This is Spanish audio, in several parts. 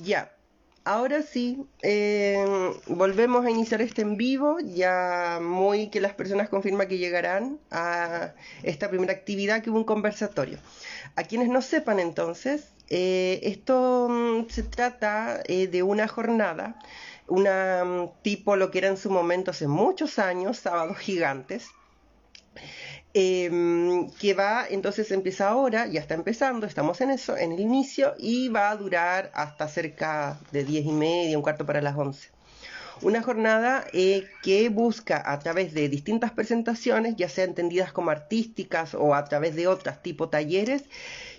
Ya, ahora sí, eh, volvemos a iniciar este en vivo, ya muy que las personas confirman que llegarán a esta primera actividad que hubo un conversatorio. A quienes no sepan entonces, eh, esto mm, se trata eh, de una jornada, una mm, tipo lo que era en su momento hace muchos años, sábados gigantes, Em, que va, entonces empieza ahora, ya está empezando, estamos en eso, en el inicio, y va a durar hasta cerca de 10 y media, un cuarto para las 11. Una jornada eh, que busca a través de distintas presentaciones, ya sea entendidas como artísticas o a través de otras tipo talleres,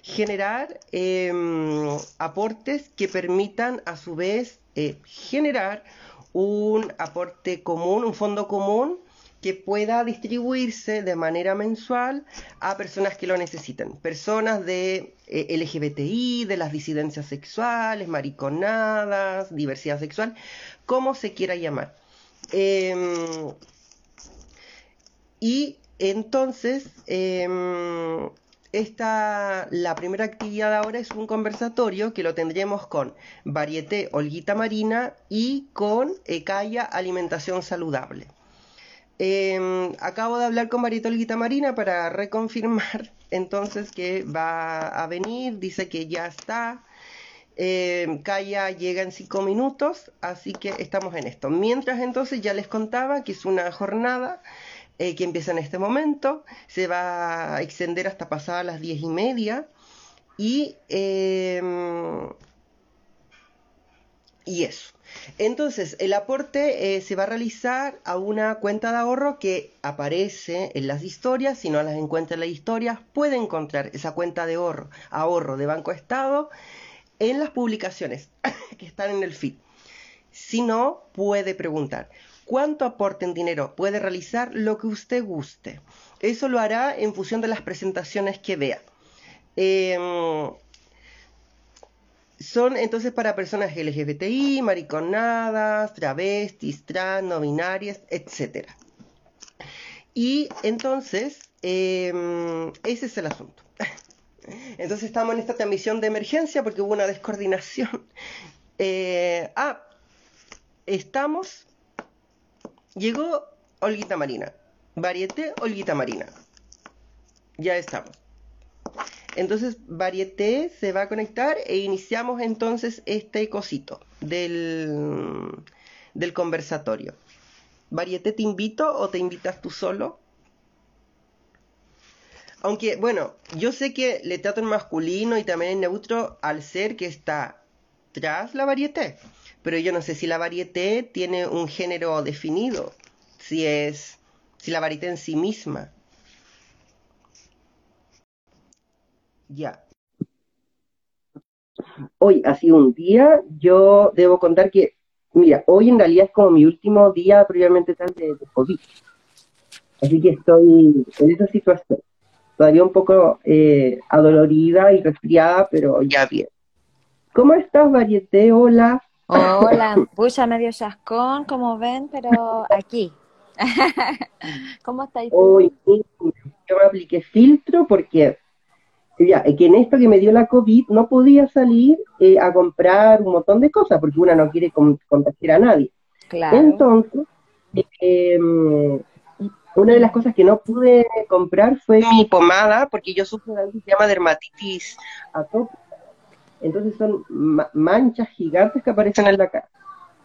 generar em, aportes que permitan a su vez eh, generar un aporte común, un fondo común que pueda distribuirse de manera mensual a personas que lo necesiten. Personas de eh, LGBTI, de las disidencias sexuales, mariconadas, diversidad sexual, como se quiera llamar. Em, y entonces, em, esta, la primera actividad ahora es un conversatorio que lo tendremos con Varieté Olguita Marina y con Ecaya Alimentación Saludable. Em, acabo de hablar con Marito Olguita Marina para reconfirmar entonces que va a venir, dice que ya está. Eh, llega en cinco minutos, así que estamos en esto. Mientras entonces ya les contaba que es una jornada eh, que empieza en este momento, se va a extender hasta pasadas las diez y media y, em, y eso. Entonces, el aporte eh, se va a realizar a una cuenta de ahorro que aparece en las historias. Si no las encuentra en las historias, puede encontrar esa cuenta de ahorro, ahorro de Banco Estado en las publicaciones que están en el feed. Si no, puede preguntar. ¿Cuánto aporte en dinero puede realizar lo que usted guste? Eso lo hará en función de las presentaciones que vea. Em, son entonces para personas LGBTI, mariconadas, travestis, trans, no binarias, etc. Y entonces, em, ese es el asunto. Entonces estamos en esta transmisión de emergencia porque hubo una descoordinación. Eh, ah, estamos. Llegó Olguita Marina. Varieté Olguita Marina. Ya estamos. Entonces Varieté se va a conectar e iniciamos entonces este cosito del, del conversatorio. Varieté, ¿te invito o te invitas tú solo? Aunque, bueno, yo sé que le trato en masculino y también en neutro al ser que está tras la varieté. Pero yo no sé si la varieté tiene un género definido, si es, si la varieté en sí misma. Ya. Hoy ha sido un día, yo debo contar que, mira, hoy en realidad es como mi último día previamente tal de, COVID. Así que estoy en esa situación. Todavía un poco eh, adolorida y resfriada, pero ya bien. ¿Cómo estás, Varieté? Hola. Hola, pucha medio chascón, como ven, pero aquí. ¿Cómo estáis Hoy yo me apliqué filtro porque ya, que en esto que me dio la COVID no podía salir eh, a comprar un montón de cosas porque una no quiere contagiar a nadie. Claro. Entonces, em, una de las cosas que no pude comprar fue mi pomada porque yo sufro de algo que se llama dermatitis atópica. Entonces son manchas gigantes que aparecen en la cara.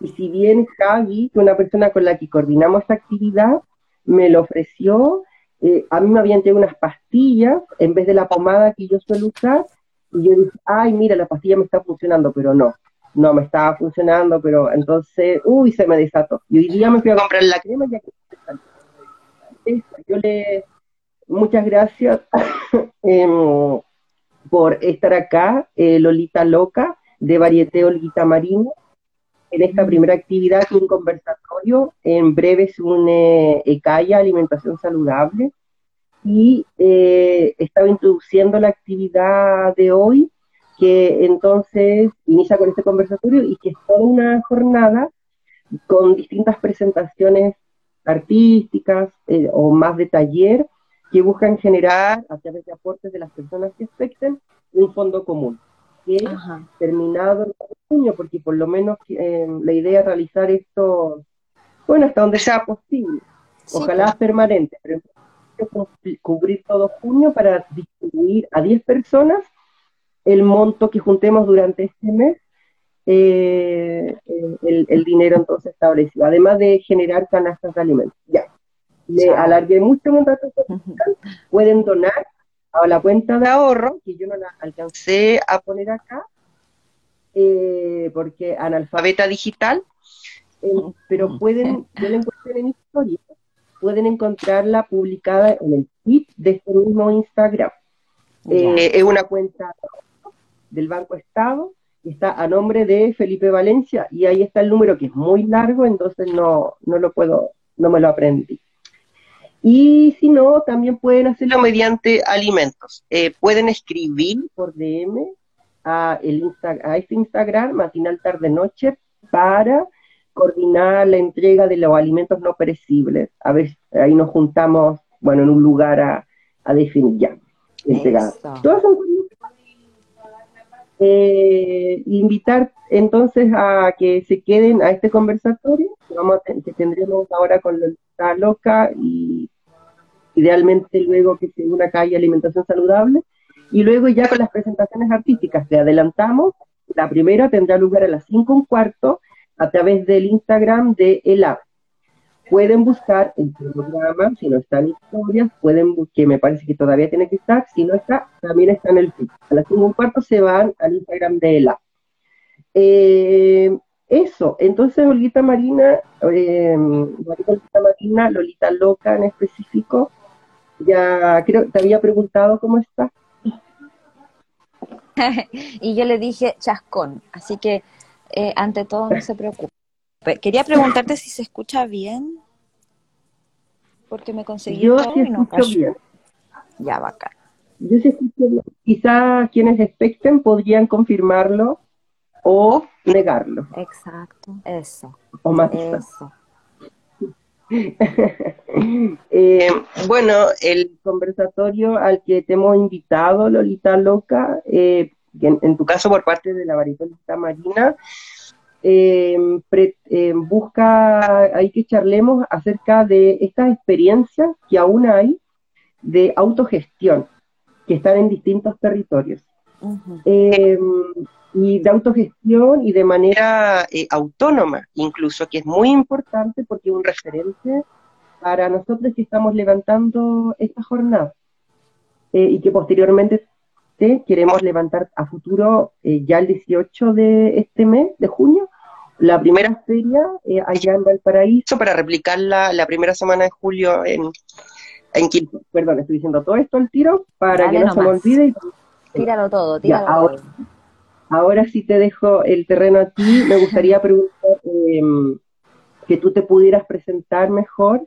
Y si bien Javi, que una persona con la que coordinamos esta actividad, me lo ofreció, eh, a mí me habían traído unas pastillas en vez de la pomada que yo suelo usar, y yo dije, ay, mira, la pastilla me está funcionando, pero no, no me estaba funcionando, pero entonces, uy, se me desató. Y hoy día me fui a comprar la crema ya que yo le, muchas gracias em, por estar acá, eh, Lolita Loca, de Varieté Olguita Marina, en esta primera actividad, un conversatorio. En breve se une ECAIA, Alimentación Saludable. Y eh, estaba introduciendo la actividad de hoy, que entonces inicia con este conversatorio y que es toda una jornada con distintas presentaciones artísticas eh, o más de taller que buscan generar, a través de aportes de las personas que expecten, un fondo común. Que terminado el junio, porque por lo menos eh, la idea es realizar esto, bueno, hasta donde sea posible. Ojalá permanente, pero cubrir todo junio para distribuir a 10 personas el monto que juntemos durante este mes, eh, el, dinero entonces establecido, además de generar canastas de alimentos. Ya, me alargué mucho un rato, pueden donar a la cuenta de ahorro, que yo no la alcancé a poner acá, eh, porque analfabeta digital, eh, pero pueden, yo la encuentro en historia, pueden encontrarla publicada en el feed de este mismo Instagram. Eh, es una cuenta del Banco Estado, y está a nombre de Felipe Valencia, y ahí está el número que es muy largo, entonces no, no lo puedo, no me lo aprendí. Y si no, también pueden hacerlo mediante alimentos. Eh, pueden escribir por DM a, el a este Instagram, matinal tarde noche, para coordinar la entrega de los alimentos no perecibles. A ver, ahí nos juntamos, bueno, en un lugar a, definir ya. Todas son eh, invitar entonces a que se queden a este conversatorio que, vamos que tendremos ahora con la loca y idealmente luego que se una calle alimentación saludable y luego ya con las presentaciones artísticas que adelantamos la primera tendrá lugar a las 5 un cuarto a través del Instagram de ELAB pueden buscar el programa, si no está en historias, pueden que me parece que todavía tiene que estar, si no está, también está en el feed. A las 5 un cuarto se van al Instagram de ELA. Eh, eso, entonces Olguita Marina, eh, Olguita Marina, Lolita Loca en específico, ya creo, te había preguntado cómo está. y yo le dije chascón, así que eh, ante todo no se preocupe. Quería preguntarte si se escucha bien, porque me conseguí Yo sí escucho bien. Ya, bacán. Yo sí escucho bien. Quizá quienes expecten podrían confirmarlo o negarlo. Exacto, eso. O más eso. eh, bueno, el conversatorio al que te hemos invitado, Lolita Loca, eh, en, tu caso por parte de la Lolita Marina, Em, eh, busca, hay que charlemos acerca de estas experiencias que aún hay de autogestión, que están en distintos territorios. Em, y de autogestión y de manera eh, autónoma, incluso, que es muy importante porque es un referente para nosotros que estamos levantando esta jornada eh, y que posteriormente queremos levantar a futuro eh, ya el 18 de este mes, de junio, la primera feria eh, allá en Valparaíso para replicarla la primera semana de julio en, en Perdón, estoy diciendo todo esto al tiro para que no se me olvide. tíralo todo, tíralo ahora, todo. Ahora sí te dejo el terreno a ti. Me gustaría preguntar em, que tú te pudieras presentar mejor.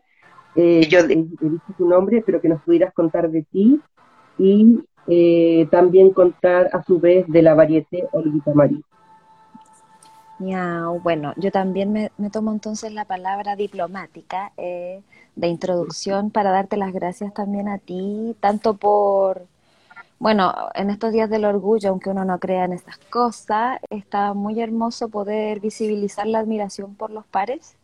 Eh, yo he dicho tu nombre, pero que nos pudieras contar de ti y eh, también contar a su vez de la varieté Olguita María. Bueno, yo también me, tomo entonces la palabra diplomática eh, de introducción para darte las gracias también a ti, tanto por, bueno, en estos días del orgullo, aunque uno no crea en estas cosas, está muy hermoso poder visibilizar la admiración por los pares.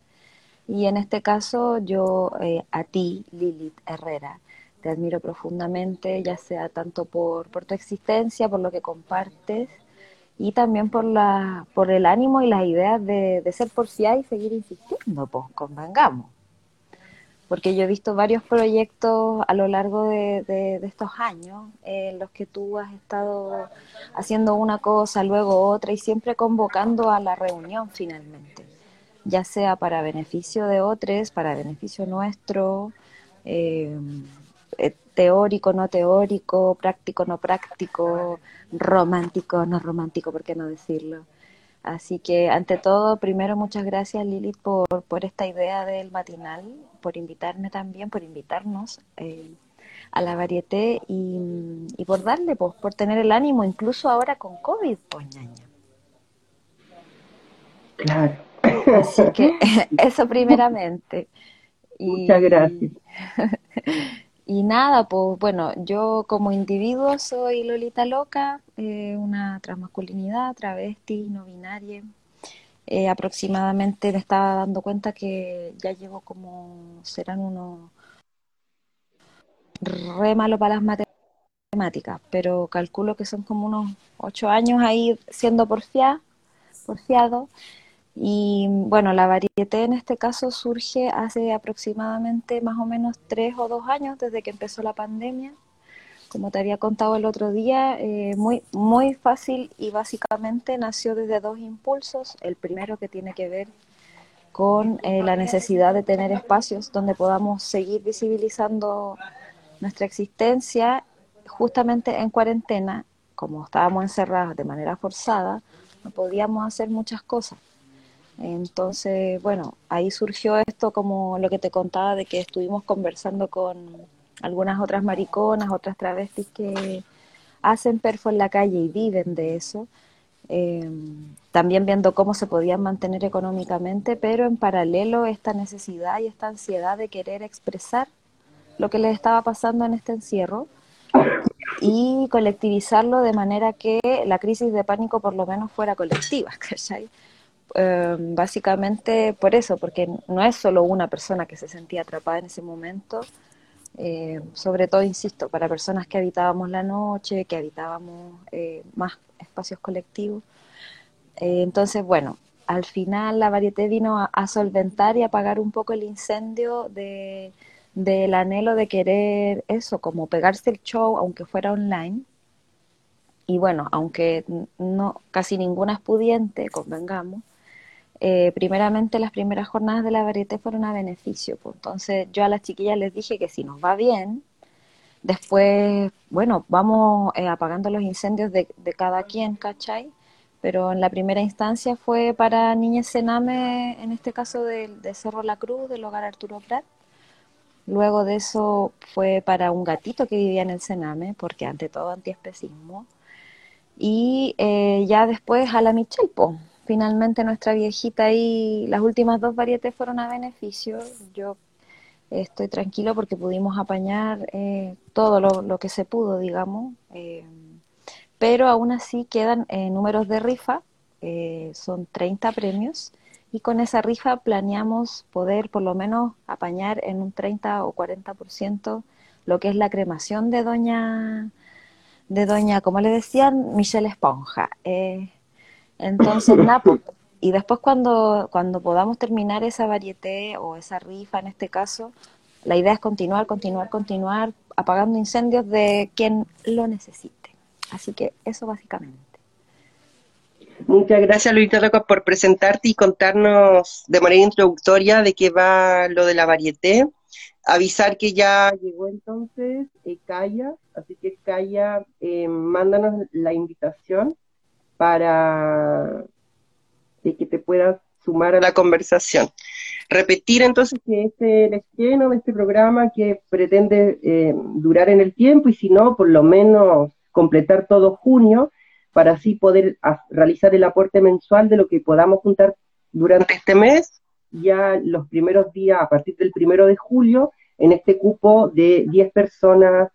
Y en este caso yo eh, a ti, Lilith Herrera, te admiro profundamente, ya sea tanto por, tu existencia, por lo que compartes, y también por la por el ánimo y las ideas de, de ser porfiada y seguir insistiendo, pues convengamos. Porque yo he visto varios proyectos a lo largo de, de, estos años en los que tú has estado haciendo una cosa, luego otra y siempre convocando a la reunión finalmente, ya sea para beneficio de otros, para beneficio nuestro. Eh, eh, teórico, no teórico, práctico, no práctico, romántico, no romántico, ¿por qué no decirlo? Así que, ante todo, primero, muchas gracias, Lilith, por, por esta idea del matinal, por invitarme también, por invitarnos eh, a la varieté y, y, por darle, pues, por tener el ánimo, incluso ahora con COVID, pues, ñaña. Claro. Así que, eso primeramente. Muchas gracias. y nada, pues bueno, yo como individuo soy Lolita Loca, eh, una transmasculinidad, travesti, no binaria. Eh, aproximadamente me estaba dando cuenta que ya llevo como, serán unos re malo para las matemáticas, pero calculo que son como unos ocho años ahí siendo porfiado. porfiado. Y bueno, la varieté en este caso surge hace aproximadamente más o menos tres o dos años desde que empezó la pandemia. Como te había contado el otro día, eh, muy, muy fácil y básicamente nació desde dos impulsos. El primero que tiene que ver con eh, la necesidad de tener espacios donde podamos seguir visibilizando nuestra existencia justamente en cuarentena, como estábamos encerrados de manera forzada, no podíamos hacer muchas cosas. Entonces, bueno, ahí surgió esto como lo que te contaba de que estuvimos conversando con algunas otras mariconas, otras travestis que hacen perfo en la calle y viven de eso. Eh, también viendo cómo se podían mantener económicamente, pero en paralelo esta necesidad y esta ansiedad de querer expresar lo que les estaba pasando en este encierro y colectivizarlo de manera que la crisis de pánico por lo menos fuera colectiva, ¿cachai? Em, básicamente por eso, porque no es solo una persona que se sentía atrapada en ese momento, eh, sobre todo, insisto, para personas que habitábamos la noche, que habitábamos eh, más espacios colectivos. Eh, entonces, bueno, al final la varieté vino a, solventar y apagar un poco el incendio de, del anhelo de querer eso, como pegarse el show, aunque fuera online. Y bueno, aunque no casi ninguna es pudiente, convengamos, eh, primeramente las primeras jornadas de la varieté fueron a beneficio. Pues. Entonces yo a las chiquillas les dije que si nos va bien, después, bueno, vamos eh, apagando los incendios de, cada quien, ¿cachai? Pero en la primera instancia fue para Niñez Sename, en este caso de, Cerro La Cruz, del hogar Arturo Prat. Luego de eso fue para un gatito que vivía en el Sename, porque ante todo antiespecismo. Y eh, ya después a la Michelle, finalmente nuestra viejita y las últimas dos varietés fueron a beneficio. Yo estoy tranquilo porque pudimos apañar eh, todo lo, que se pudo, digamos. Eh, pero aún así quedan eh, números de rifa, son 30 premios. Y con esa rifa planeamos poder por lo menos apañar en un 30 o 40% lo que es la cremación de doña, de doña, como le decían, Michelle Esponja. Entonces, nada, y después cuando, cuando podamos terminar esa varieté o esa rifa en este caso, la idea es continuar, continuar, continuar, apagando incendios de quien lo necesite. Así que eso básicamente. Muchas gracias, Luisa Roca, por presentarte y contarnos de manera introductoria de qué va lo de la varieté. Avisar que ya llegó entonces eh, Calla, así que Calla, eh, mándanos la invitación para que te puedas sumar a la conversación. Repetir entonces que este es el estreno de este programa que pretende eh, durar en el tiempo y si no, por lo menos completar todo junio para así poder realizar el aporte mensual de lo que podamos juntar durante este mes, ya los primeros días, a partir del primero de julio, en este cupo de 10 personas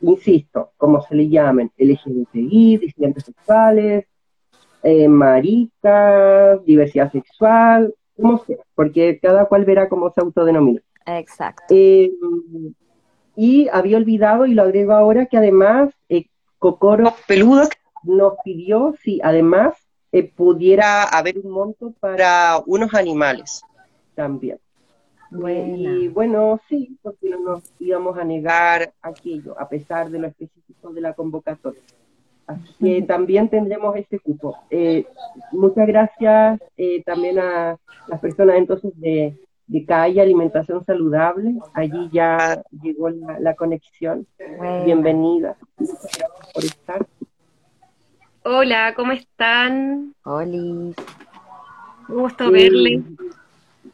insisto, como se le llamen, LGBTI, disidentes sexuales, eh, maricas, diversidad sexual, como sea, porque cada cual verá cómo se autodenomina. Exacto. Eh, y había olvidado, y lo agrego ahora, que además eh, Cocoro Peludo nos pidió si además eh, pudiera haber un monto para unos animales también. Y bueno, sí, porque no nos íbamos a negar aquello, a pesar de lo específico de la convocatoria. Así que también tendremos este cupo. Eh, muchas gracias eh, también a las personas entonces de, de CAI Alimentación Saludable. Allí ya llegó la, conexión. Bienvenida. por estar. Hola, ¿cómo están? Hola. Un gusto verle.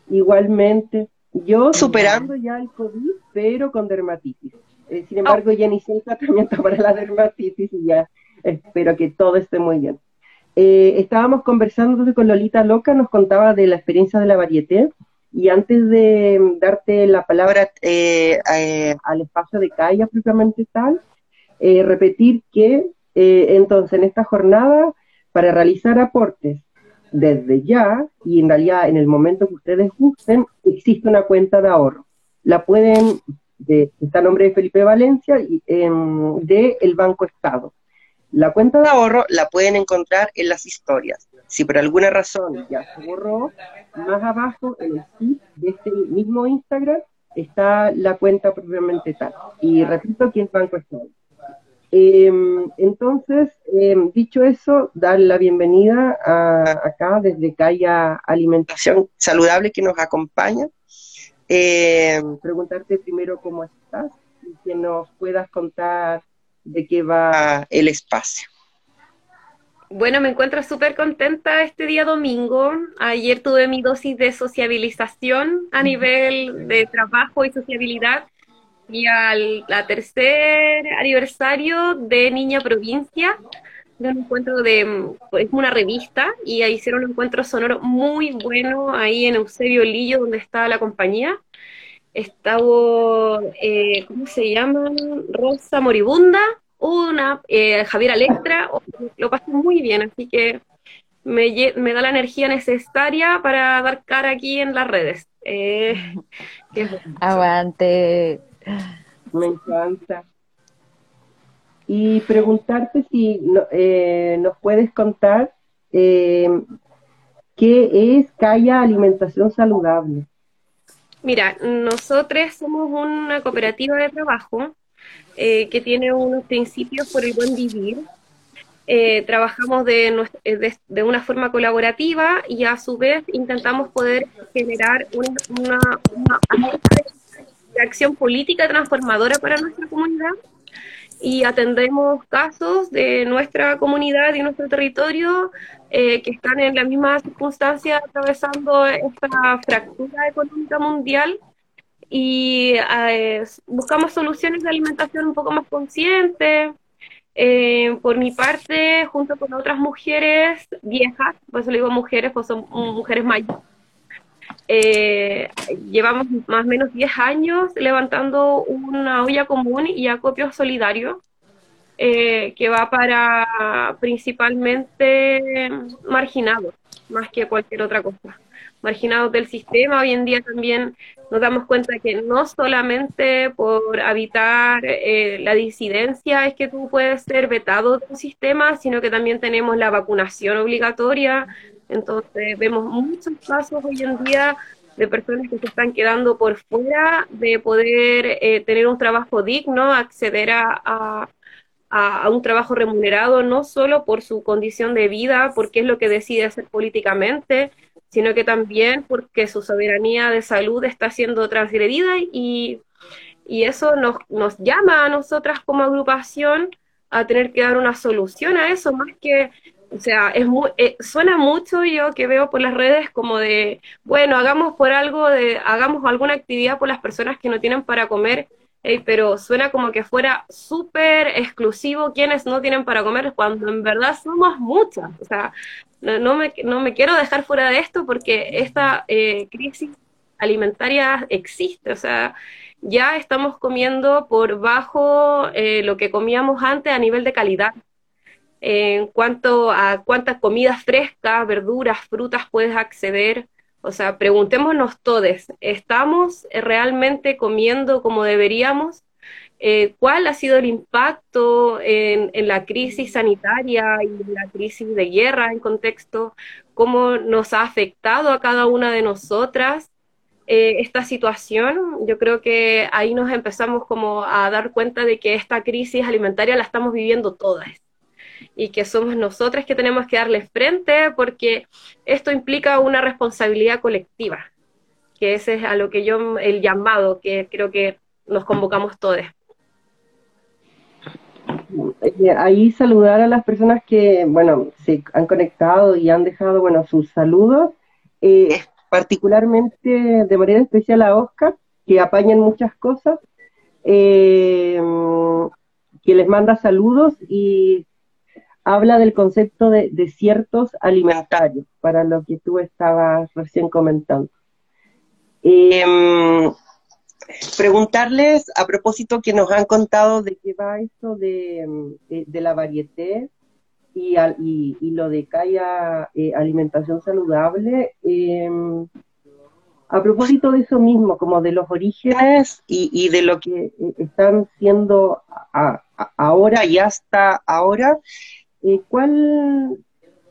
Igualmente. Yo superando ya el COVID, pero con dermatitis. Eh, sin embargo, ya inicié el tratamiento para la dermatitis y ya espero que todo esté muy bien. Eh, estábamos conversando con Lolita Loca, nos contaba de la experiencia de la varieté Y antes de darte la palabra eh, eh, al espacio de calle propiamente tal, repetir que entonces en esta jornada, para realizar aportes desde ya, y en realidad en el momento que ustedes gusten, existe una cuenta de ahorro. La pueden, de, está a nombre de Felipe Valencia, y, em, de el Banco Estado. La cuenta de ahorro la pueden encontrar en las historias. Si por alguna razón ya se borró, más abajo en el feed de este mismo Instagram está la cuenta propiamente tal. Y repito que es Banco Estado. Em, entonces, em, dicho eso, dar la bienvenida a, acá desde Calla Alimentación Saludable que nos acompaña. Em, preguntarte primero cómo estás y que nos puedas contar de qué va el espacio. Bueno, me encuentro súper contenta este día domingo. Ayer tuve mi dosis de sociabilización a nivel de trabajo y sociabilidad y al la tercer aniversario de Niña Provincia, un encuentro de, es una revista, y ahí hicieron un encuentro sonoro muy bueno ahí en Eusebio Lillo, donde estaba la compañía. Estaba, eh, ¿cómo se llama? Rosa Moribunda, una, eh, Javier Alectra, lo pasé muy bien, así que me, me, da la energía necesaria para dar cara aquí en las redes. Eh, Aguante. Me encanta. Y preguntarte si eh, nos puedes contar eh, qué es Calla Alimentación Saludable. Mira, nosotros somos una cooperativa de trabajo eh, que tiene unos principios por el buen vivir. trabajamos de, de, una forma colaborativa y a su vez intentamos poder generar una acción política transformadora para nuestra comunidad y atendemos casos de nuestra comunidad y nuestro territorio eh, que están en la misma circunstancia atravesando esta fractura económica mundial y eh, buscamos soluciones de alimentación un poco más conscientes. Eh, por mi parte, junto con otras mujeres viejas, por eso le digo mujeres, pues son mujeres mayores, eh, llevamos más o menos 10 años levantando una olla común y acopio solidario eh, que va para principalmente marginados, más que cualquier otra cosa. Marginados del sistema, hoy en día también nos damos cuenta que no solamente por habitar eh, la disidencia es que tú puedes ser vetado de un sistema, sino que también tenemos la vacunación obligatoria, entonces vemos muchos casos hoy en día de personas que se están quedando por fuera de poder eh, tener un trabajo digno, acceder a, a, un trabajo remunerado, no solo por su condición de vida, porque es lo que decide hacer políticamente, sino que también porque su soberanía de salud está siendo transgredida y, y eso nos, nos llama a nosotras como agrupación a tener que dar una solución a eso, más que o sea, es eh, suena mucho yo que veo por las redes como de, bueno, hagamos por algo, de, hagamos alguna actividad por las personas que no tienen para comer, pero suena como que fuera súper exclusivo quienes no tienen para comer, cuando en verdad somos muchas. O sea, no, me, no me quiero dejar fuera de esto porque esta eh, crisis alimentaria existe, o sea, ya estamos comiendo por bajo eh, lo que comíamos antes a nivel de calidad en cuanto a cuántas comidas frescas, verduras, frutas puedes acceder. O sea, preguntémonos todos, ¿estamos realmente comiendo como deberíamos? Eh, ¿Cuál ha sido el impacto en, la crisis sanitaria y la crisis de guerra en contexto? ¿Cómo nos ha afectado a cada una de nosotras eh, esta situación? Yo creo que ahí nos empezamos como a dar cuenta de que esta crisis alimentaria la estamos viviendo todas y que somos nosotras que tenemos que darle frente porque esto implica una responsabilidad colectiva, que ese es a lo que yo, el llamado que creo que nos convocamos todos. Ahí saludar a las personas que, bueno, se han conectado y han dejado, bueno, sus saludos, eh, particularmente de manera especial a Oscar, que apañan muchas cosas, eh, que les manda saludos y habla del concepto de desiertos alimentarios, para lo que tú estabas recién comentando. Em, preguntarles a propósito que nos han contado de qué va esto de, de, la varieté y, y, y, lo de que haya eh, alimentación saludable. Em, a propósito de eso mismo, como de los orígenes y, y de lo que eh, están siendo ahora y hasta ahora, eh, ¿cuál,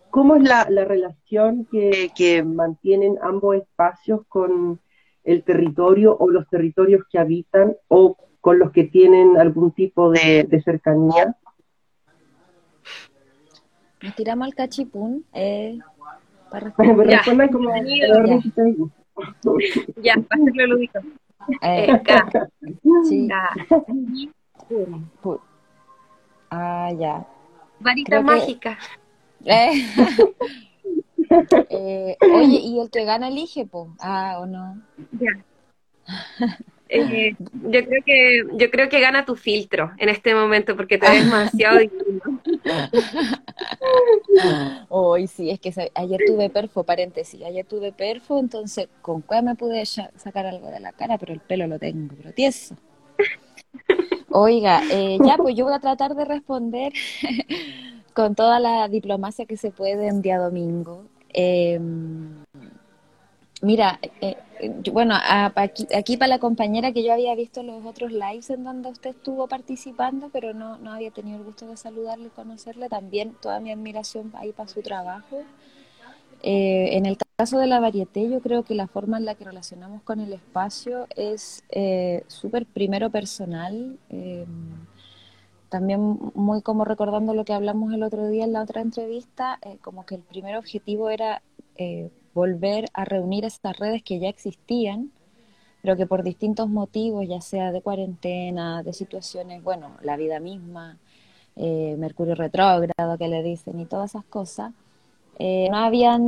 ¿cómo es la, la relación que, que, mantienen ambos espacios con el territorio o los territorios que habitan o con los que tienen algún tipo de, cercanía? Nos tiramos al cachipún. Eh, para responder. como ya, para hacerlo lúdico. Eh, sí. Ah, ya. Varita mágica. Eh. eh, oye, ¿y el que gana elige, po? Ah, ¿o no? Ya. Eh, yo creo que yo creo que gana tu filtro en este momento porque te ves demasiado Hoy sí, es que ayer tuve perfo, paréntesis, ayer tuve perfo, entonces con cuál me pude sacar algo de la cara, pero el pelo lo tengo, pero tieso. Oiga, eh, ya pues yo voy a tratar de responder con toda la diplomacia que se puede en día domingo. Eh, Mira, eh, eh bueno, aquí, para la compañera que yo había visto los otros lives en donde usted estuvo participando, pero no, no había tenido el gusto de saludarle y conocerle, también toda mi admiración ahí para su trabajo. Eh, en el caso de la varieté, yo creo que la forma en la que relacionamos con el espacio es eh, súper primero personal, también muy como recordando lo que hablamos el otro día en la otra entrevista, como que el primer objetivo era volver a reunir estas redes que ya existían, pero que por distintos motivos, ya sea de cuarentena, de situaciones, bueno, la vida misma, eh, Mercurio retrógrado que le dicen y todas esas cosas, eh, no, habían,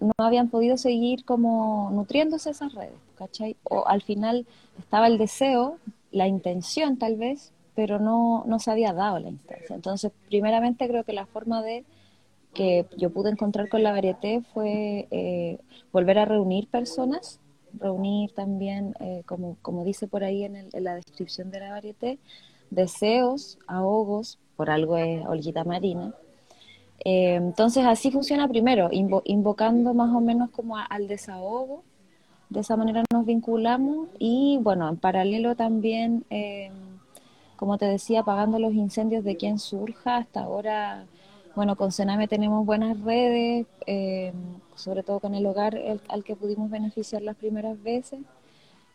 no habían podido seguir como nutriéndose esas redes, ¿cachai? O al final estaba el deseo, la intención tal vez, pero no, no se había dado la instancia. Entonces, primeramente creo que la forma de que yo pude encontrar con la varieté fue eh, volver a reunir personas, reunir también, eh, como, como dice por ahí en, la descripción de la varieté, deseos, ahogos, por algo es Olguita Marina. Eh, entonces así funciona primero, invocando más o menos como al desahogo, de esa manera nos vinculamos y bueno, en paralelo también, como te decía, apagando los incendios de quien surja, hasta ahora bueno, con Sename tenemos buenas redes, eh, sobre todo con el hogar al que pudimos beneficiar las primeras veces.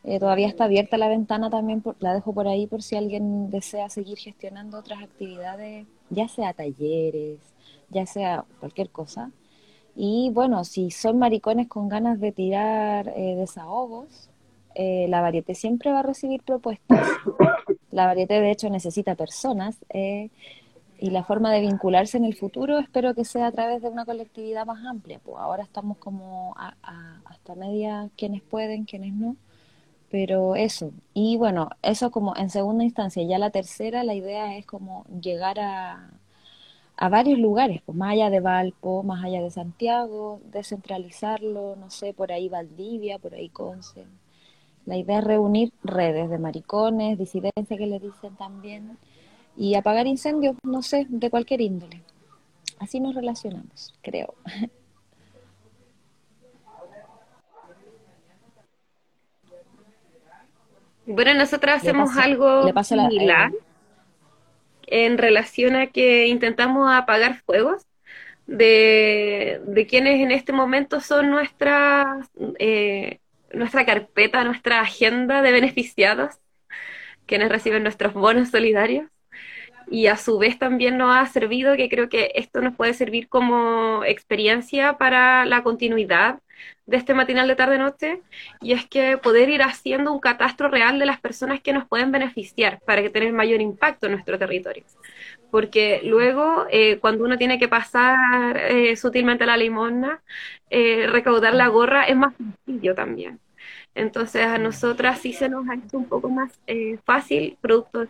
Eh, todavía está abierta la ventana también, la dejo por ahí por si alguien desea seguir gestionando otras actividades, ya sea talleres, ya sea cualquier cosa. Y bueno, si son maricones con ganas de tirar eh, desahogos, la varieté siempre va a recibir propuestas. La varieté de hecho necesita personas y la forma de vincularse en el futuro espero que sea a través de una colectividad más amplia. Pues ahora estamos como hasta media quienes pueden, quienes no, pero eso. Y bueno, eso como en segunda instancia. Ya la tercera, la idea es como llegar a, a varios lugares, pues más allá de Valpo, más allá de Santiago, descentralizarlo, no sé, por ahí Valdivia, por ahí Conce. La idea es reunir redes de maricones, disidencia que le dicen también, y apagar incendios, no sé, de cualquier índole. Así nos relacionamos, creo. Bueno, nosotros hacemos algo similar en relación a que intentamos apagar fuegos de, de quienes en este momento son nuestra, eh, nuestra carpeta, nuestra agenda de beneficiados, quienes reciben nuestros bonos solidarios y a su vez también nos ha servido, que creo que esto nos puede servir como experiencia para la continuidad de este matinal de tarde-noche, y es que poder ir haciendo un catastro real de las personas que nos pueden beneficiar para que tener mayor impacto en nuestro territorio. Porque luego, eh, cuando uno tiene que pasar eh, sutilmente la limosna, eh, recaudar la gorra es más sencillo también. Entonces a nosotras sí se nos ha hecho un poco más eh, fácil, producto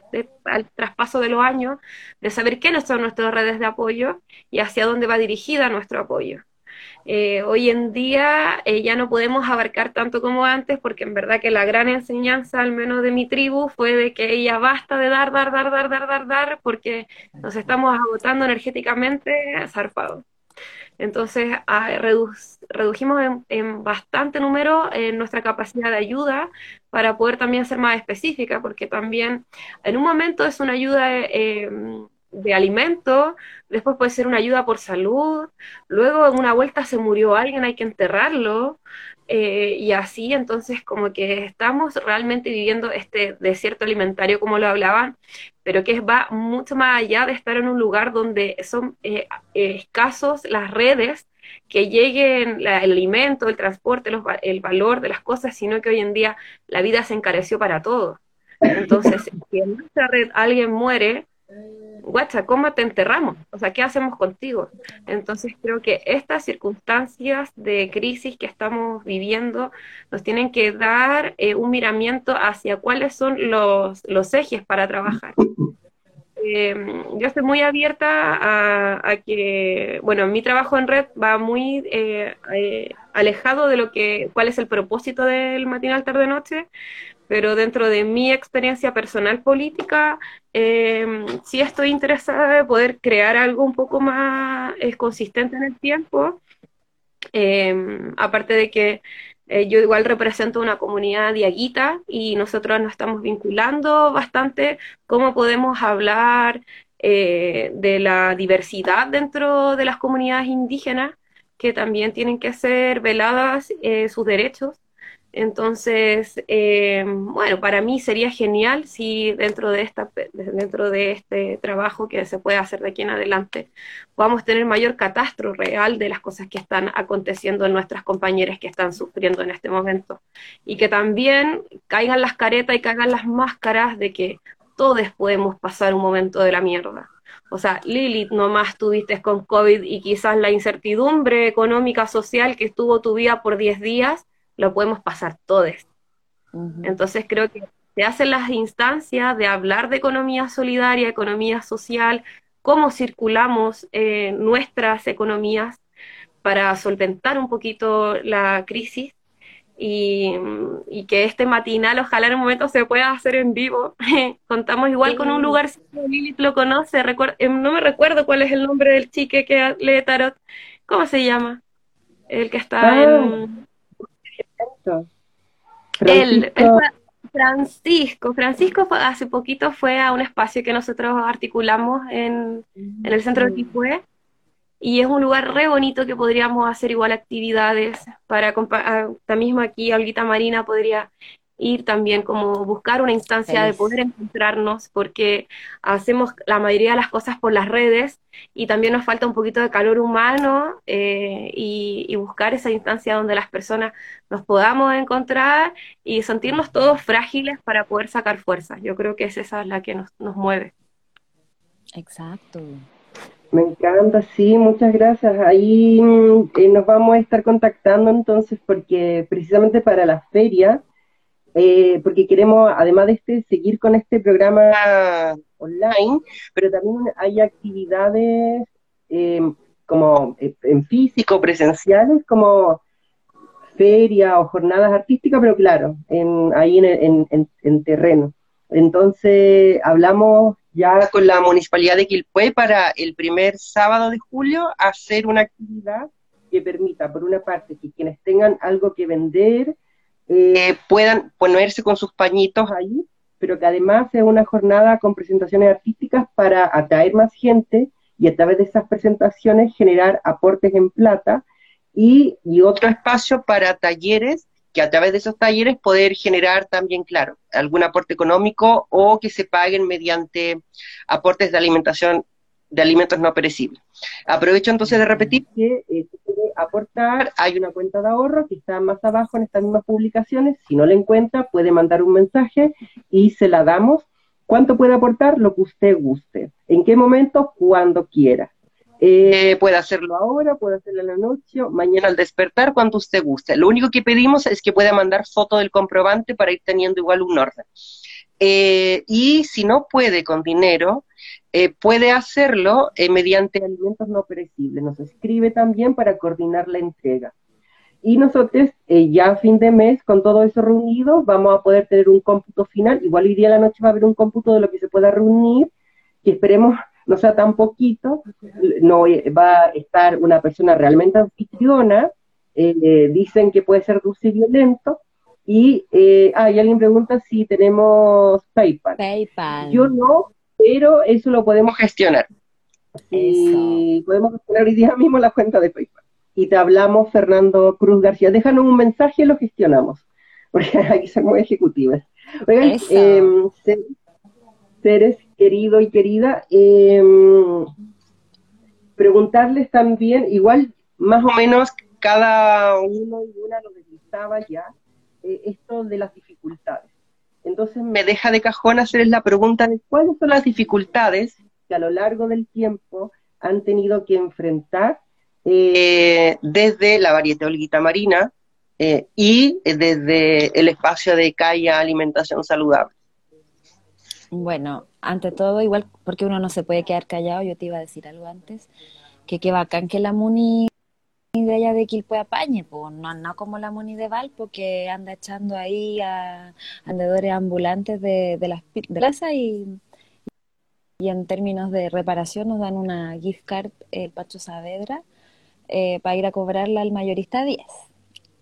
al traspaso de los años, de saber quiénes son nuestras redes de apoyo y hacia dónde va dirigida nuestro apoyo. Eh, hoy en día eh, ya no podemos abarcar tanto como antes porque en verdad que la gran enseñanza, al menos de mi tribu, fue de que ella basta de dar, dar, dar, dar, dar, dar, dar, porque nos estamos agotando energéticamente zarpado. Entonces, redujimos en, bastante número eh, nuestra capacidad de ayuda para poder también ser más específica, porque también en un momento es una ayuda de alimento, después puede ser una ayuda por salud, luego en una vuelta se murió alguien, hay que enterrarlo, eh, y así entonces como que estamos realmente viviendo este desierto alimentario como lo hablaban, pero que va mucho más allá de estar en un lugar donde son eh, escasos las redes que lleguen el alimento, el transporte, el valor de las cosas, sino que hoy en día la vida se encareció para todos. Entonces, si en esta red alguien muere, guacha, ¿cómo te enterramos? O sea, ¿qué hacemos contigo? Entonces creo que estas circunstancias de crisis que estamos viviendo nos tienen que dar eh, un miramiento hacia cuáles son los, los ejes para trabajar. Em, yo estoy muy abierta a, que, bueno, mi trabajo en red va muy eh, eh, alejado de lo que, cuál es el propósito del matinal tarde-noche, pero dentro de mi experiencia personal política, eh, sí estoy interesada en poder crear algo un poco más eh, consistente en el tiempo, eh, aparte de que yo igual represento una comunidad diaguita y nosotros nos estamos vinculando bastante cómo podemos hablar de la diversidad dentro de las comunidades indígenas, que también tienen que ser veladas sus derechos entonces, eh, bueno, para mí sería genial si dentro de, esta, dentro de este trabajo que se puede hacer de aquí en adelante podamos tener mayor catastro real de las cosas que están aconteciendo en nuestras compañeras que están sufriendo en este momento. Y que también caigan las caretas y caigan las máscaras de que todos podemos pasar un momento de la mierda. O sea, Lilith, nomás tuviste con COVID y quizás la incertidumbre económica, social que estuvo tu vida por 10 días lo podemos pasar todos. Entonces creo que se hacen las instancias de hablar de economía solidaria, economía social, cómo circulamos eh, nuestras economías para solventar un poquito la crisis y, que este matinal ojalá en un momento se pueda hacer en vivo. Contamos igual con un lugar, Lilith lo conoce, eh, no me recuerdo cuál es el nombre del chique que lee tarot, ¿cómo se llama? El que está ah. en Francisco. Francisco, hace poquito fue a un espacio que nosotros articulamos en, el centro de Quifue y es un lugar re bonito que podríamos hacer igual actividades para también aquí Olguita Marina podría ir también como buscar una instancia de poder encontrarnos, porque hacemos la mayoría de las cosas por las redes y también nos falta un poquito de calor humano eh, y, buscar esa instancia donde las personas nos podamos encontrar y sentirnos todos frágiles para poder sacar fuerza. Yo creo que es esa la que nos, nos mueve. Exacto. Me encanta, sí, muchas gracias. Ahí eh, nos vamos a estar contactando entonces porque precisamente para la feria eh, porque queremos, además de este, seguir con este programa online, pero también hay actividades em, como eh, en físico, presenciales, como feria o jornadas artísticas, pero claro, en, ahí en, en, terreno. Entonces, hablamos ya con la Municipalidad de Quilpué para el primer sábado de julio hacer una actividad que permita, por una parte, que quienes tengan algo que vender, eh, puedan ponerse con sus pañitos ahí, pero que además sea una jornada con presentaciones artísticas para atraer más gente y a través de esas presentaciones generar aportes en plata y, y otro espacio para talleres que a través de esos talleres poder generar también, claro, algún aporte económico o que se paguen mediante aportes de alimentación de alimentos no perecibles. Aprovecho entonces de repetir que eh, aportar, hay una cuenta de ahorro que está más abajo en estas mismas publicaciones, si no la encuentra puede mandar un mensaje y se la damos. ¿Cuánto puede aportar? Lo que usted guste. ¿En qué momento? Cuando quiera. Eh, puede hacerlo ahora, puede hacerlo en la noche, mañana al despertar, cuando usted guste. Lo único que pedimos es que pueda mandar foto del comprobante para ir teniendo igual un orden. Eh, y si no puede con dinero, eh, puede hacerlo eh, mediante alimentos no perecibles. Nos escribe también para coordinar la entrega. Y nosotros, eh, ya a fin de mes, con todo eso reunido, vamos a poder tener un cómputo final. Igual hoy día a la noche va a haber un cómputo de lo que se pueda reunir, que esperemos no sea tan poquito. No va a estar una persona realmente anfitriona. dicen que puede ser dulce y violento y, eh, ah, alguien pregunta si tenemos PayPal. PayPal. Yo no, pero eso lo podemos gestionar. Y podemos gestionar hoy día mismo la cuenta de PayPal. Y te hablamos, Fernando Cruz García. Déjanos un mensaje y lo gestionamos. Porque hay que ser muy ejecutivas. Oigan, em, seres querido y querida, em, preguntarles también, igual más o menos cada uno y una lo necesitaba ya, eh, esto de las dificultades. Entonces me deja de cajón hacerles la pregunta de cuáles son las dificultades que a lo largo del tiempo han tenido que enfrentar eh, desde la variedad olguita marina eh, y desde el espacio de calle alimentación saludable. Bueno, ante todo, igual porque uno no se puede quedar callado, yo te iba a decir algo antes, que qué bacán que la MUNI de allá de Quilpue apañe, pues no, no como la Moni de Valpo que anda echando ahí a andadores ambulantes de, de las de y, y en términos de reparación nos dan una gift card el Pacho Saavedra eh, para ir a cobrarla al mayorista 10.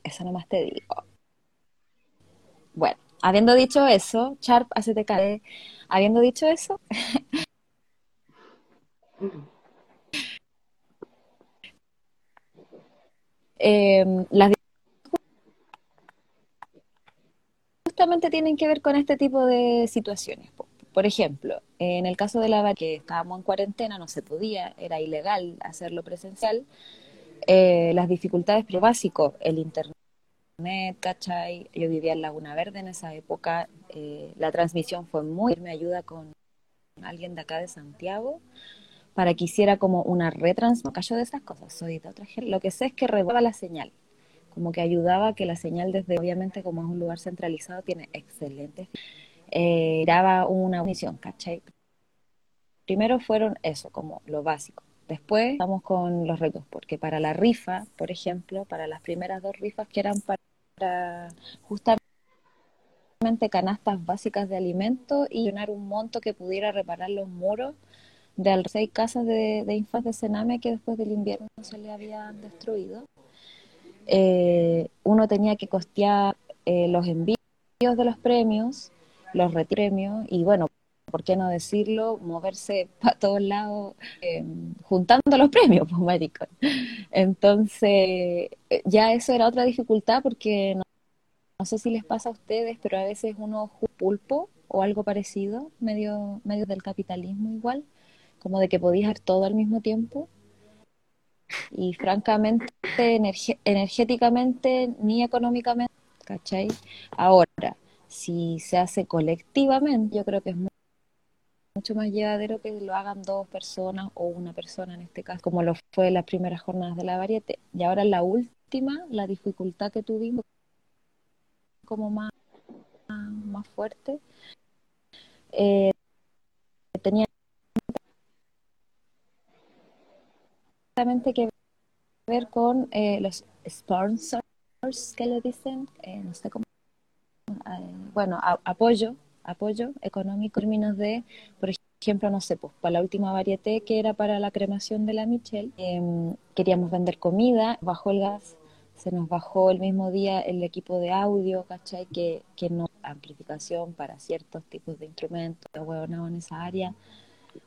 Eso nomás te digo. Bueno, habiendo dicho eso, Sharp, caer. Habiendo dicho eso, eh, las justamente tienen que ver con este tipo de situaciones. Por ejemplo, en el caso de la que estábamos en cuarentena, no se podía, era ilegal hacerlo presencial, eh, las dificultades, pero básico, el internet, ¿cachai? Yo vivía en Laguna Verde en esa época, eh, la transmisión fue muy, me ayuda con alguien de acá de Santiago, para que hiciera como una retransmisión. Callo de esas cosas, soy de otra gente. Lo que sé es que redoblaba la señal, como que ayudaba a que la señal desde, obviamente como es un lugar centralizado, tiene excelentes, eh, daba una misión, ¿cachai? Primero fueron eso, como lo básico. Después estamos con los retos, porque para la rifa, por ejemplo, para las primeras dos rifas que eran para justamente canastas básicas de alimentos y llenar un monto que pudiera reparar los muros de seis casas de, de infantes de Sename que después del invierno se le habían destruido. Eh, uno tenía que costear eh, los envíos de los premios, los repremios y bueno, ¿por qué no decirlo? Moverse para todos lados eh, juntando los premios, pues, maricón. Entonces, ya eso era otra dificultad porque no, no, sé si les pasa a ustedes, pero a veces uno pulpo o algo parecido, medio, medio del capitalismo igual, como de que podías hacer todo al mismo tiempo. Y francamente, energéticamente ni económicamente, ¿cachai? Ahora, si se hace colectivamente, yo creo que es mucho más llevadero que lo hagan dos personas o una persona en este caso, como lo fue las primeras jornadas de la variete. Y ahora la última, la dificultad que tuvimos como más, más fuerte, eh, tenía que ver con eh, los sponsors que le dicen, eh, no sé cómo, eh, bueno, apoyo, apoyo económico en términos de, por ejemplo, no sé, pues para la última varieté que era para la cremación de la Michelle, em, queríamos vender comida, bajó el gas, se nos bajó el mismo día el equipo de audio, ¿cachai? Que, que no amplificación para ciertos tipos de instrumentos, huevonado en esa área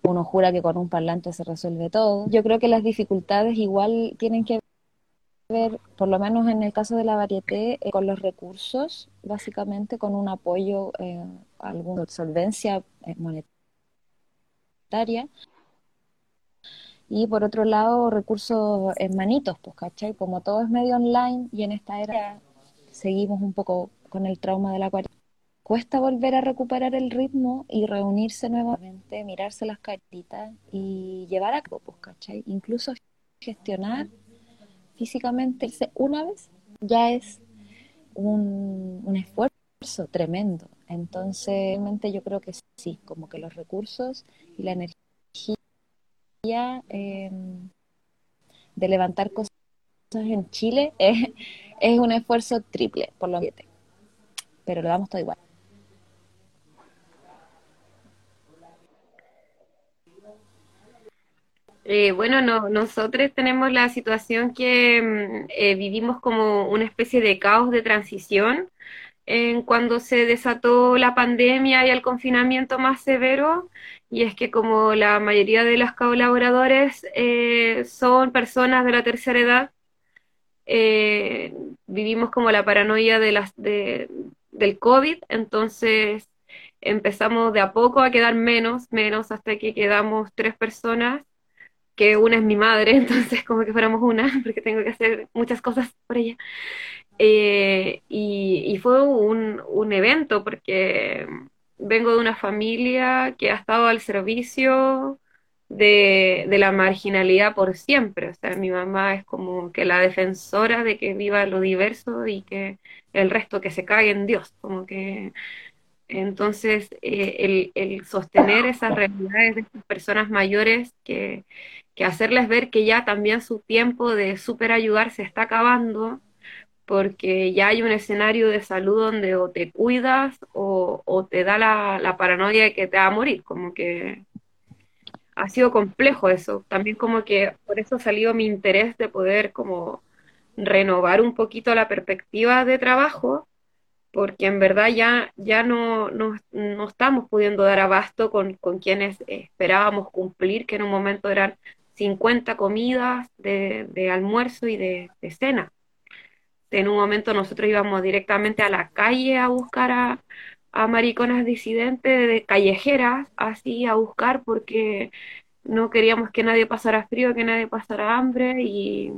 uno jura que con un parlante se resuelve todo. Yo creo que las dificultades igual tienen que ver, por lo menos en el caso de la varieté, eh, con los recursos, básicamente con un apoyo, eh, alguna solvencia eh, monetaria. Y por otro lado, recursos en manitos, pues, ¿cachai? Como todo es medio online y en esta era seguimos un poco con el trauma de la cuarentena cuesta volver a recuperar el ritmo y reunirse nuevamente, mirarse las caritas y llevar a cabo, pues, ¿cachai? Incluso gestionar físicamente una vez ya es un, un esfuerzo tremendo. Entonces, realmente yo creo que sí, como que los recursos y la energía em, de levantar cosas en Chile es, es un esfuerzo triple por lo que pero lo damos todo igual. Eh, bueno, no, nosotros tenemos la situación que mm, eh, vivimos como una especie de caos de transición en cuando se desató la pandemia y el confinamiento más severo, y es que como la mayoría de los colaboradores eh, son personas de la tercera edad, vivimos como la paranoia de las, de, del COVID, entonces empezamos de a poco a quedar menos, menos hasta que quedamos tres personas que una es mi madre, entonces como que fuéramos una, porque tengo que hacer muchas cosas por ella. Eh, y, fue un, un, evento porque vengo de una familia que ha estado al servicio de, de, la marginalidad por siempre. O sea, mi mamá es como que la defensora de que viva lo diverso y que el resto que se cague en Dios. Como que entonces eh, el, el, sostener esas realidades de estas personas mayores que, que hacerles ver que ya también su tiempo de super ayudar se está acabando, porque ya hay un escenario de salud donde o te cuidas o, te da la, paranoia de que te va a morir, como que ha sido complejo eso, también como que por eso ha salido mi interés de poder como renovar un poquito la perspectiva de trabajo, porque en verdad ya, ya no, no, no estamos pudiendo dar abasto con, con quienes esperábamos cumplir, que en un momento eran 50 comidas de, almuerzo y de, cena. En un momento nosotros íbamos directamente a la calle a buscar a, mariconas disidentes, de callejeras, así a buscar porque no queríamos que nadie pasara frío, que nadie pasara hambre y,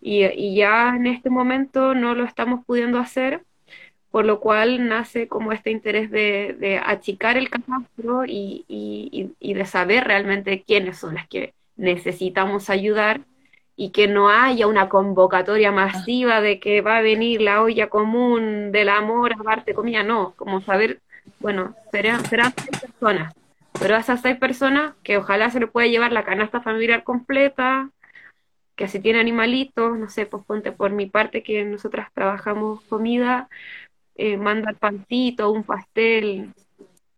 y, ya en este momento no lo estamos pudiendo hacer, por lo cual nace como este interés de, achicar el catastro y, y, de saber realmente quiénes son las que necesitamos ayudar y que no haya una convocatoria masiva de que va a venir la olla común del amor a darte comida, no, como saber, bueno, serán, serán seis personas, pero esas seis personas que ojalá se le pueda llevar la canasta familiar completa, que si tiene animalitos, no sé, pues ponte por mi parte que nosotras trabajamos comida, eh, manda el pancito, un pastel.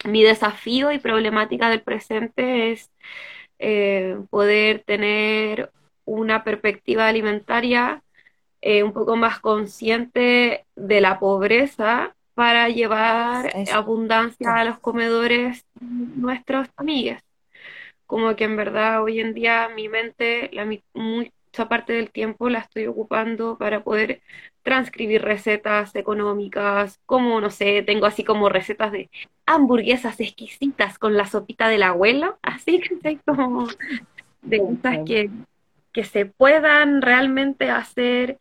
Mi desafío y problemática del presente es eh, poder tener una perspectiva alimentaria eh, un poco más consciente de la pobreza para llevar abundancia a los comedores nuestros amigos. Como que en verdad hoy en día mi mente, la, mucha parte del tiempo la estoy ocupando para poder transcribir recetas económicas, como, no sé, tengo así como recetas de hamburguesas exquisitas con la sopita de la abuela, así que como de cosas que, que se puedan realmente hacer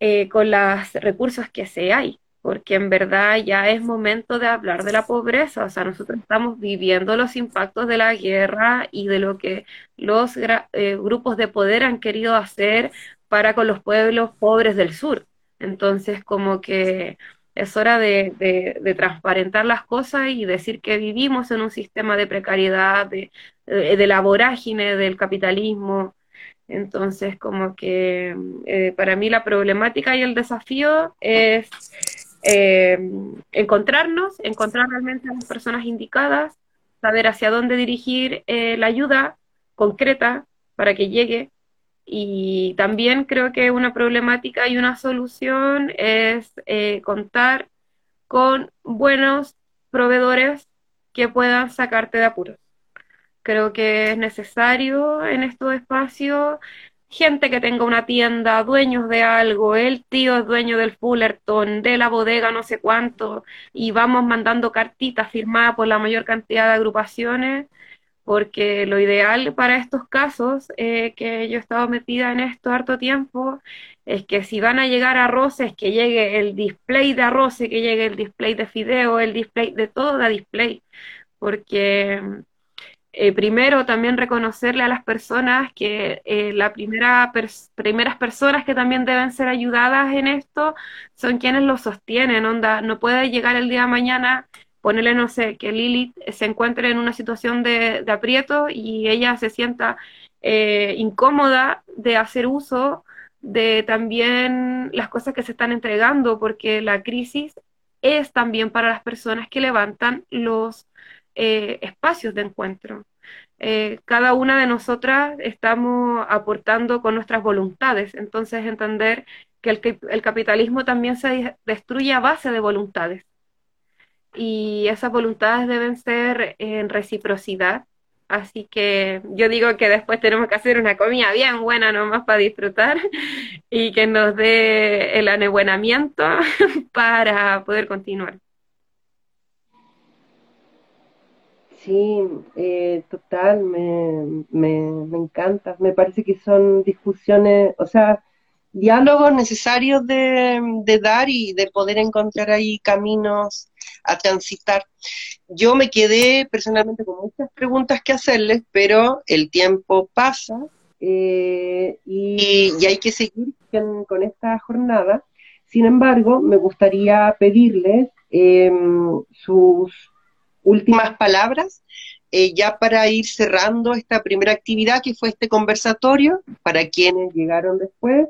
eh, con los recursos que se hay, porque en verdad ya es momento de hablar de la pobreza, o sea, nosotros estamos viviendo los impactos de la guerra y de lo que los eh, grupos de poder han querido hacer para con los pueblos pobres del sur. Entonces, como que es hora de, transparentar las cosas y decir que vivimos en un sistema de precariedad, de, de la vorágine del capitalismo. Entonces, como que eh, para mí la problemática y el desafío es eh, encontrarnos, encontrar realmente a las personas indicadas, saber hacia dónde dirigir eh, la ayuda concreta para que llegue y también creo que una problemática y una solución es eh, contar con buenos proveedores que puedan sacarte de apuros. Creo que es necesario en estos espacios gente que tenga una tienda, dueños de algo, el tío es dueño del Fullerton, de la bodega no sé cuánto, y vamos mandando cartitas firmadas por la mayor cantidad de agrupaciones porque lo ideal para estos casos, eh, que yo he estado metida en esto harto tiempo, es que si van a llegar arroces, que llegue el display de arroces, que llegue el display de fideo, el display de todo la display, porque eh, primero también reconocerle a las personas que eh, las primera primeras personas que también deben ser ayudadas en esto son quienes lo sostienen, onda, no puede llegar el día de mañana ponerle, no sé, que Lilith se encuentre en una situación de, aprieto y ella se sienta eh, incómoda de hacer uso de también las cosas que se están entregando, porque la crisis es también para las personas que levantan los eh, espacios de encuentro. Eh, cada una de nosotras estamos aportando con nuestras voluntades, entonces entender que el, el capitalismo también se destruye a base de voluntades y esas voluntades deben ser en reciprocidad. Así que yo digo que después tenemos que hacer una comida bien buena nomás para disfrutar y que nos dé el anebuenamiento para poder continuar. Sí, eh, total, me, me, me encanta. Me parece que son discusiones, o sea, diálogos necesarios de, de, dar y de poder encontrar ahí caminos a transitar. Yo me quedé personalmente con muchas preguntas que hacerles, pero el tiempo pasa eh, y, y, hay que seguir con, con, esta jornada. Sin embargo, me gustaría pedirles eh, sus últimas palabras eh, ya para ir cerrando esta primera actividad que fue este conversatorio, para quienes llegaron después,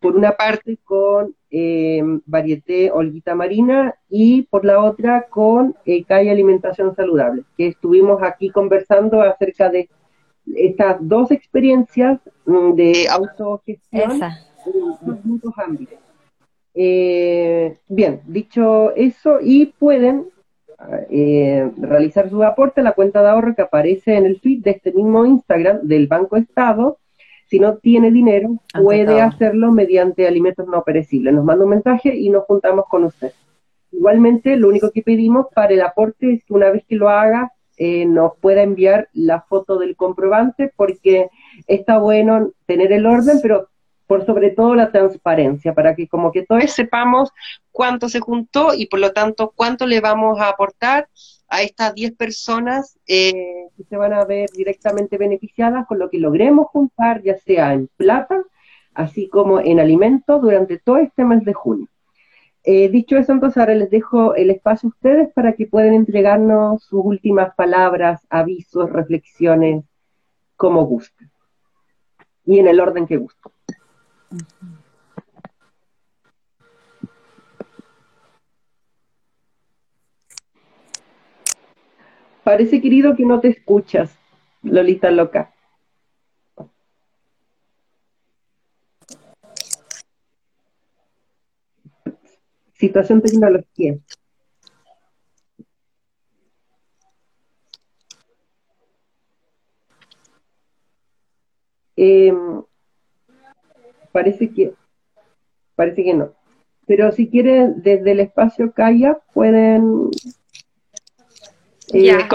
por una parte con eh, Varieté Olguita Marina y por la otra con eh, CAI Alimentación Saludable, que estuvimos aquí conversando acerca de estas dos experiencias mm, de autogestión en distintos ámbitos. Eh, bien, dicho eso, y pueden eh, realizar su aporte a la cuenta de ahorro que aparece en el feed de este mismo Instagram del Banco Estado, si no tiene dinero, puede hacerlo mediante alimentos no perecibles. Nos manda un mensaje y nos juntamos con usted. Igualmente, lo único que pedimos para el aporte es que una vez que lo haga, eh, nos pueda enviar la foto del comprobante, porque está bueno tener el orden, pero por sobre todo la transparencia, para que como que todos sepamos cuánto se juntó y por lo tanto cuánto le vamos a aportar a estas 10 personas eh, que se van a ver directamente beneficiadas con lo que logremos juntar, ya sea en plata, así como en alimentos durante todo este mes de junio. Eh, dicho eso, entonces ahora les dejo el espacio a ustedes para que puedan entregarnos sus últimas palabras, avisos, reflexiones, como gusten. Y en el orden que gusten. Parece, querido, que no te escuchas, Lolita loca. Situación tecnología. Eh, parece que parece que no. Pero si quieren, desde el espacio Calla pueden ya.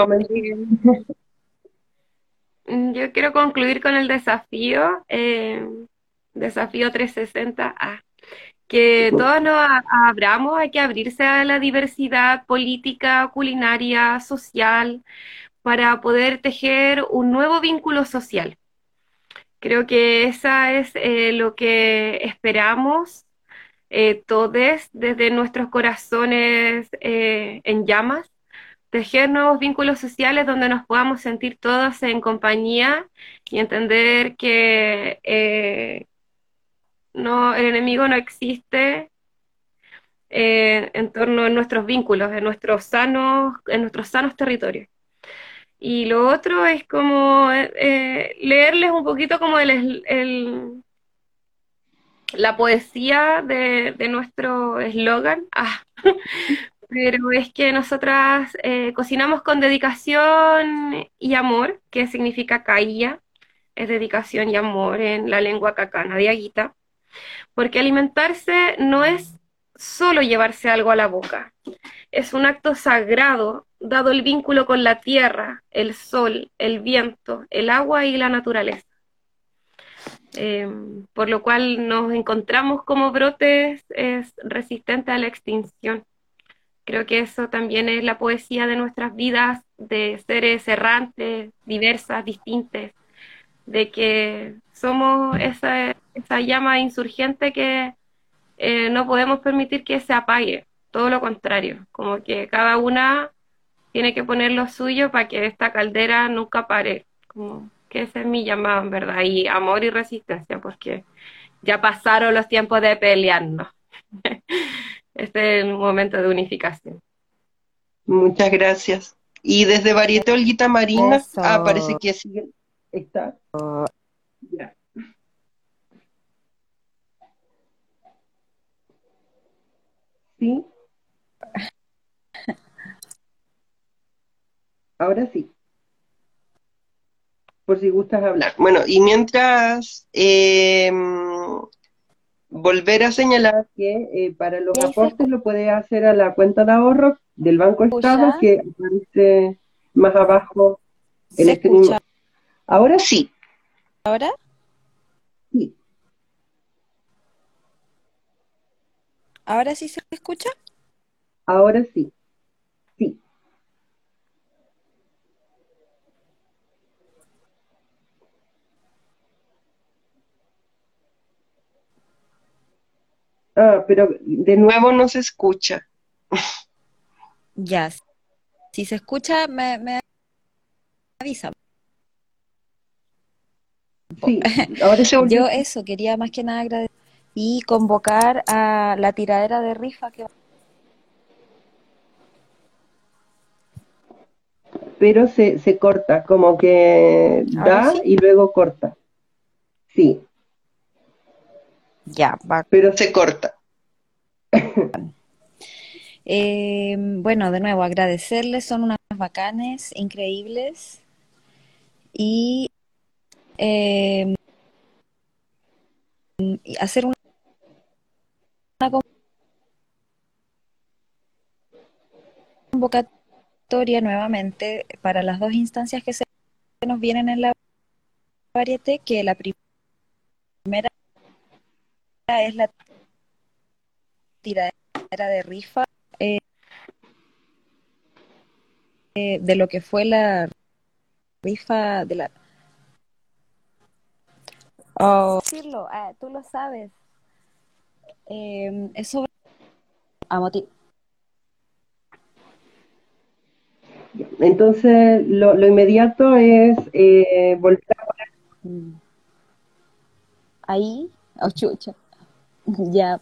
Yo quiero concluir con el desafío, eh, desafío 360A, que todos nos abramos, hay que abrirse a la diversidad política, culinaria, social, para poder tejer un nuevo vínculo social. Creo que esa es eh, lo que esperamos eh, todos desde nuestros corazones eh, en llamas tejer nuevos vínculos sociales donde nos podamos sentir todos en compañía y entender que eh, no, el enemigo no existe eh, en torno a nuestros vínculos, en nuestros sanos, en nuestros sanos territorios. Y lo otro es como eh, leerles un poquito como el, el la poesía de, de nuestro eslogan. Ah, pero es que nosotras eh, cocinamos con dedicación y amor, que significa caía, es dedicación y amor en la lengua cacana de Aguita, porque alimentarse no es solo llevarse algo a la boca, es un acto sagrado, dado el vínculo con la tierra, el sol, el viento, el agua y la naturaleza. Em, por lo cual nos encontramos como brotes resistentes a la extinción. Creo que eso también es la poesía de nuestras vidas, de seres errantes, diversas, distintas, de que somos esa, esa llama insurgente que eh, no podemos permitir que se apague. Todo lo contrario, como que cada una tiene que poner lo suyo para que esta caldera nunca pare, como que ese es mi llamado en verdad, y amor y resistencia, porque ya pasaron los tiempos de pelearnos. este es el momento de unificación. Muchas gracias. Y desde Varieté Olguita Marina, ah, parece que sigue, está. Ya. ¿Sí? Ahora sí. Por si gustas hablar. Bueno, y mientras eh, volver a señalar que eh, para los aportes lo puede hacer a la cuenta de ahorro del Banco Estado que aparece más abajo en este mismo. Ahora sí. ¿Ahora? Sí. ¿Ahora sí se escucha? Ahora. Sí. Ah, pero de nuevo no se escucha. Ya. Si se escucha, me, me avisa. Sí, ahora se Yo eso, quería más que nada agradecer y convocar a la tiradera de rifa que pero se, se corta, como que da y luego corta. Sí. Ya, va. Pero se corta. Eh, bueno, de nuevo, agradecerles, son unas bacanes, increíbles. Y eh, hacer una convocatoria nuevamente para las dos instancias que se nos vienen en la varieté, que la primera es la tiradera de rifa eh, eh, de lo que fue la rifa de la oh, decirlo, ah, tú lo sabes eh, es sobre Entonces, lo, lo inmediato es eh, volver a poner. Mm. Ahí, oh, chucha. ya.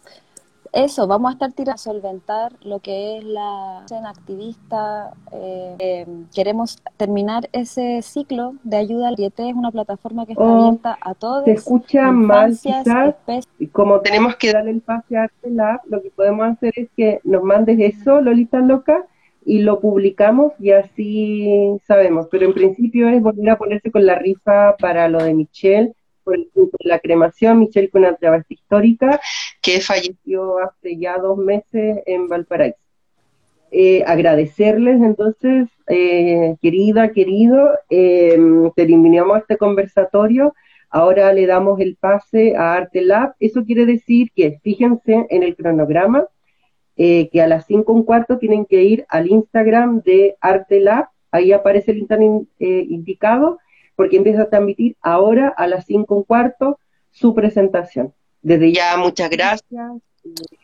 Eso, vamos a estar tirando a solventar lo que es la escena activista. Eh, em, queremos terminar ese ciclo de ayuda al diete. Es una plataforma que está Oh, abierta a todos. Se escucha mal, quizás. Y como tenemos que darle el pase a Artelab, lo que podemos hacer es que nos mandes eso, Lolita Loca, y lo publicamos y así sabemos. Pero en principio es volver a ponerse con la rifa para lo de Michelle, por de la cremación. Michelle con una travesti histórica que falleció hace ya dos meses en Valparaíso. Eh, agradecerles entonces, eh, querida, querido, eh, terminamos este conversatorio. Ahora le damos el pase a Arte Lab. Eso quiere decir que fíjense en el cronograma eh, que a las 5 un cuarto tienen que ir al Instagram de Arte Lab. Ahí aparece el Instagram eh, indicado porque empieza a transmitir ahora a las 5 un cuarto su presentación. Desde ya, muchas gracias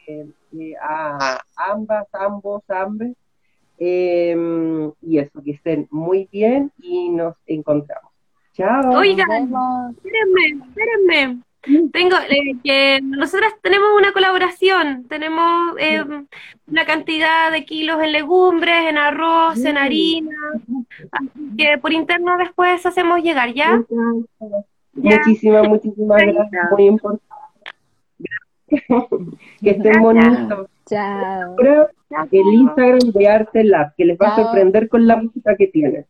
eh, eh, a ambas, ambos, ambas. Eh, y eso, que estén muy bien y nos encontramos. Chao. Oigan, espérenme, espérenme. Tengo eh, que nosotras tenemos una colaboración, tenemos eh, una cantidad de kilos en legumbres, en arroz, en Mm. harina, así que por interno después hacemos llegar, ¿ya? Ya. Muchísimas, muchísimas gracias. Muy importante. Que estén bonitos. Chao. Ahora, el Instagram de Arte Lab, que les va a sorprender con la música que tienen.